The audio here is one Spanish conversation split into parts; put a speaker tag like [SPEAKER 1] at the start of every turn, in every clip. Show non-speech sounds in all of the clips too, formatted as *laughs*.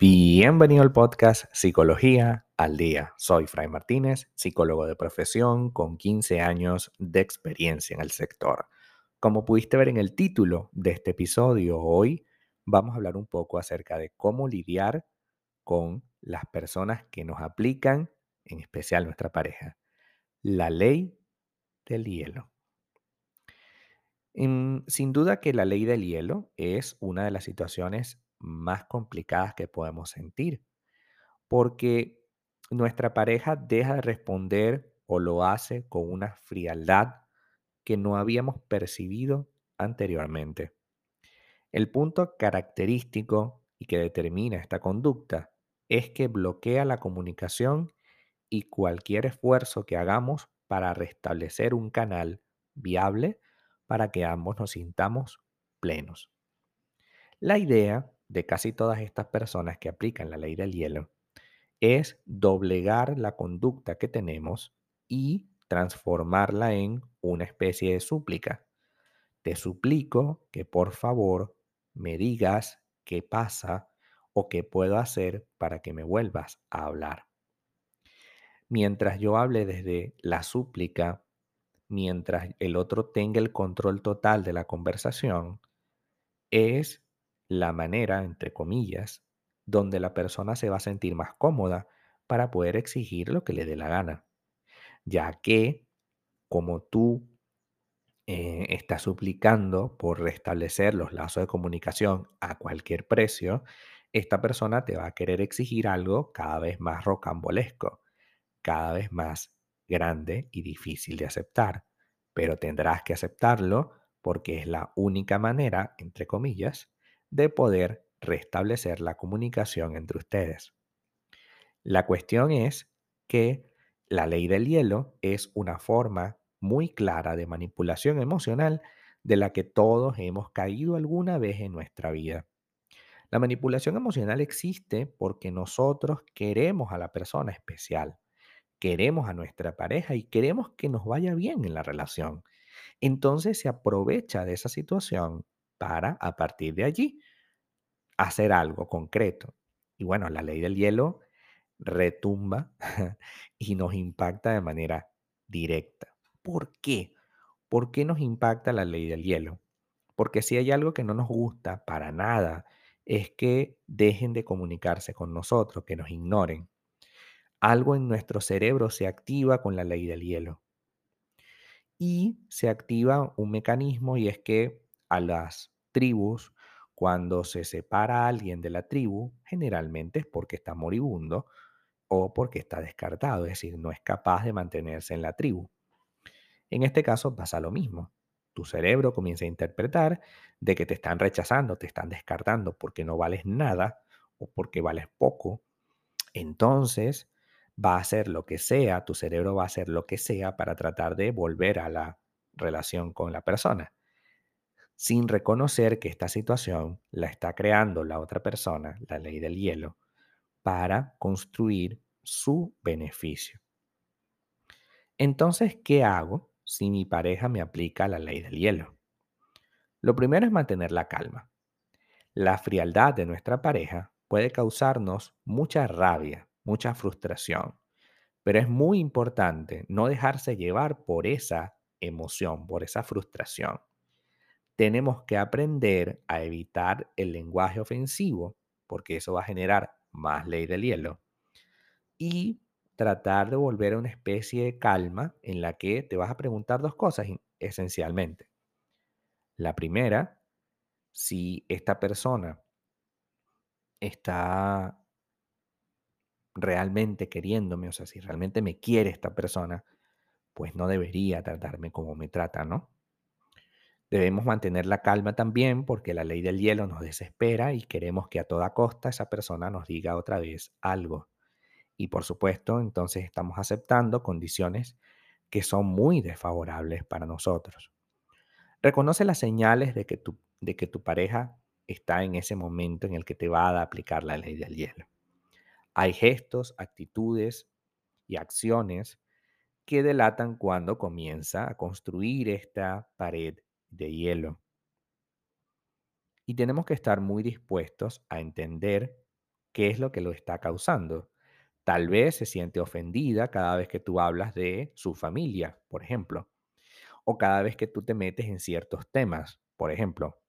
[SPEAKER 1] Bienvenido al podcast Psicología al Día. Soy Fray Martínez, psicólogo de profesión con 15 años de experiencia en el sector. Como pudiste ver en el título de este episodio, hoy vamos a hablar un poco acerca de cómo lidiar con las personas que nos aplican, en especial nuestra pareja, la ley del hielo. sin duda que la ley del hielo es una de las situaciones más complicadas que podemos sentir, porque nuestra pareja deja de responder o lo hace con una frialdad que no habíamos percibido anteriormente. El punto característico y que determina esta conducta es que bloquea la comunicación y cualquier esfuerzo que hagamos para restablecer un canal viable para que ambos nos sintamos plenos. La idea de casi todas estas personas que aplican la ley del hielo es doblegar la conducta que tenemos y transformarla en una especie de súplica. Te suplico que por favor me digas qué pasa o qué puedo hacer para que me vuelvas a hablar. Mientras yo hable desde la súplica, mientras el otro tenga el control total de la conversación, es la manera, entre comillas, donde la persona se va a sentir más cómoda para poder exigir lo que le dé la gana. Ya que, como tú eh, estás suplicando por restablecer los lazos de comunicación a cualquier precio, esta persona te va a querer exigir algo cada vez más rocambolesco, cada vez más grande y difícil de aceptar. Pero tendrás que aceptarlo porque es la única manera, entre comillas, de poder restablecer la comunicación entre ustedes. La cuestión es que la ley del hielo es una forma muy clara de manipulación emocional de la que todos hemos caído alguna vez en nuestra vida. La manipulación emocional existe porque nosotros queremos a la persona especial, queremos a nuestra pareja y queremos que nos vaya bien en la relación. Entonces se aprovecha de esa situación para, a partir de allí, hacer algo concreto. Y bueno, la ley del hielo retumba *laughs* y nos impacta de manera directa. ¿Por qué? ¿Por qué nos impacta la ley del hielo? Porque si hay algo que no nos gusta para nada, es que dejen de comunicarse con nosotros, que nos ignoren. Algo en nuestro cerebro se activa con la ley del hielo. Y se activa un mecanismo y es que a las tribus cuando se separa a alguien de la tribu, generalmente es porque está moribundo o porque está descartado, es decir, no es capaz de mantenerse en la tribu. En este caso pasa lo mismo. Tu cerebro comienza a interpretar de que te están rechazando, te están descartando porque no vales nada o porque vales poco. Entonces va a hacer lo que sea, tu cerebro va a hacer lo que sea para tratar de volver a la relación con la persona sin reconocer que esta situación la está creando la otra persona, la ley del hielo, para construir su beneficio. Entonces, ¿qué hago si mi pareja me aplica la ley del hielo? Lo primero es mantener la calma. La frialdad de nuestra pareja puede causarnos mucha rabia, mucha frustración, pero es muy importante no dejarse llevar por esa emoción, por esa frustración tenemos que aprender a evitar el lenguaje ofensivo, porque eso va a generar más ley del hielo, y tratar de volver a una especie de calma en la que te vas a preguntar dos cosas esencialmente. La primera, si esta persona está realmente queriéndome, o sea, si realmente me quiere esta persona, pues no debería tratarme como me trata, ¿no? Debemos mantener la calma también porque la ley del hielo nos desespera y queremos que a toda costa esa persona nos diga otra vez algo. Y por supuesto, entonces estamos aceptando condiciones que son muy desfavorables para nosotros. Reconoce las señales de que tu, de que tu pareja está en ese momento en el que te va a aplicar la ley del hielo. Hay gestos, actitudes y acciones que delatan cuando comienza a construir esta pared de hielo. Y tenemos que estar muy dispuestos a entender qué es lo que lo está causando. Tal vez se siente ofendida cada vez que tú hablas de su familia, por ejemplo, o cada vez que tú te metes en ciertos temas, por ejemplo.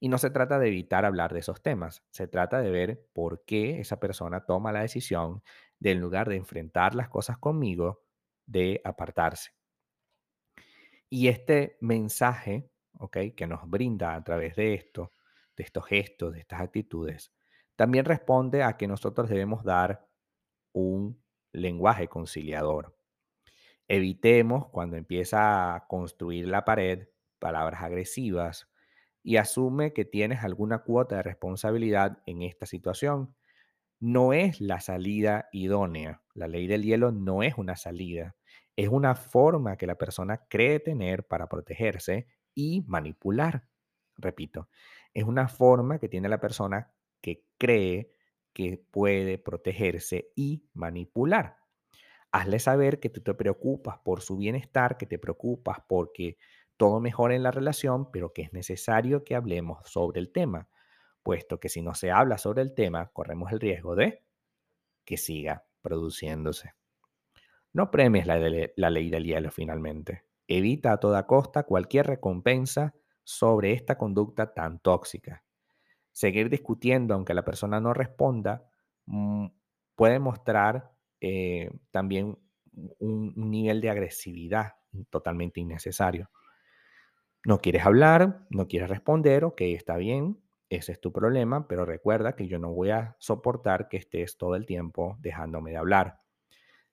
[SPEAKER 1] Y no se trata de evitar hablar de esos temas, se trata de ver por qué esa persona toma la decisión de en lugar de enfrentar las cosas conmigo, de apartarse. Y este mensaje, ¿ok? Que nos brinda a través de esto, de estos gestos, de estas actitudes, también responde a que nosotros debemos dar un lenguaje conciliador. Evitemos cuando empieza a construir la pared palabras agresivas y asume que tienes alguna cuota de responsabilidad en esta situación. No es la salida idónea. La ley del hielo no es una salida. Es una forma que la persona cree tener para protegerse y manipular. Repito, es una forma que tiene la persona que cree que puede protegerse y manipular. Hazle saber que tú te preocupas por su bienestar, que te preocupas porque todo mejore en la relación, pero que es necesario que hablemos sobre el tema, puesto que si no se habla sobre el tema, corremos el riesgo de que siga produciéndose. No premies la, la ley del hielo finalmente. Evita a toda costa cualquier recompensa sobre esta conducta tan tóxica. Seguir discutiendo aunque la persona no responda mm, puede mostrar eh, también un, un nivel de agresividad totalmente innecesario. No quieres hablar, no quieres responder, ok, está bien, ese es tu problema, pero recuerda que yo no voy a soportar que estés todo el tiempo dejándome de hablar.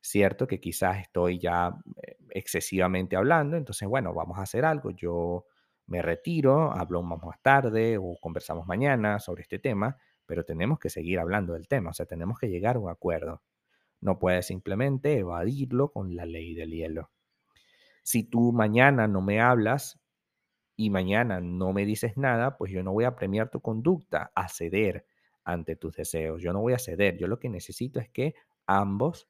[SPEAKER 1] Cierto que quizás estoy ya eh, excesivamente hablando, entonces, bueno, vamos a hacer algo. Yo me retiro, hablo más tarde o conversamos mañana sobre este tema, pero tenemos que seguir hablando del tema, o sea, tenemos que llegar a un acuerdo. No puedes simplemente evadirlo con la ley del hielo. Si tú mañana no me hablas y mañana no me dices nada, pues yo no voy a premiar tu conducta, a ceder ante tus deseos. Yo no voy a ceder. Yo lo que necesito es que ambos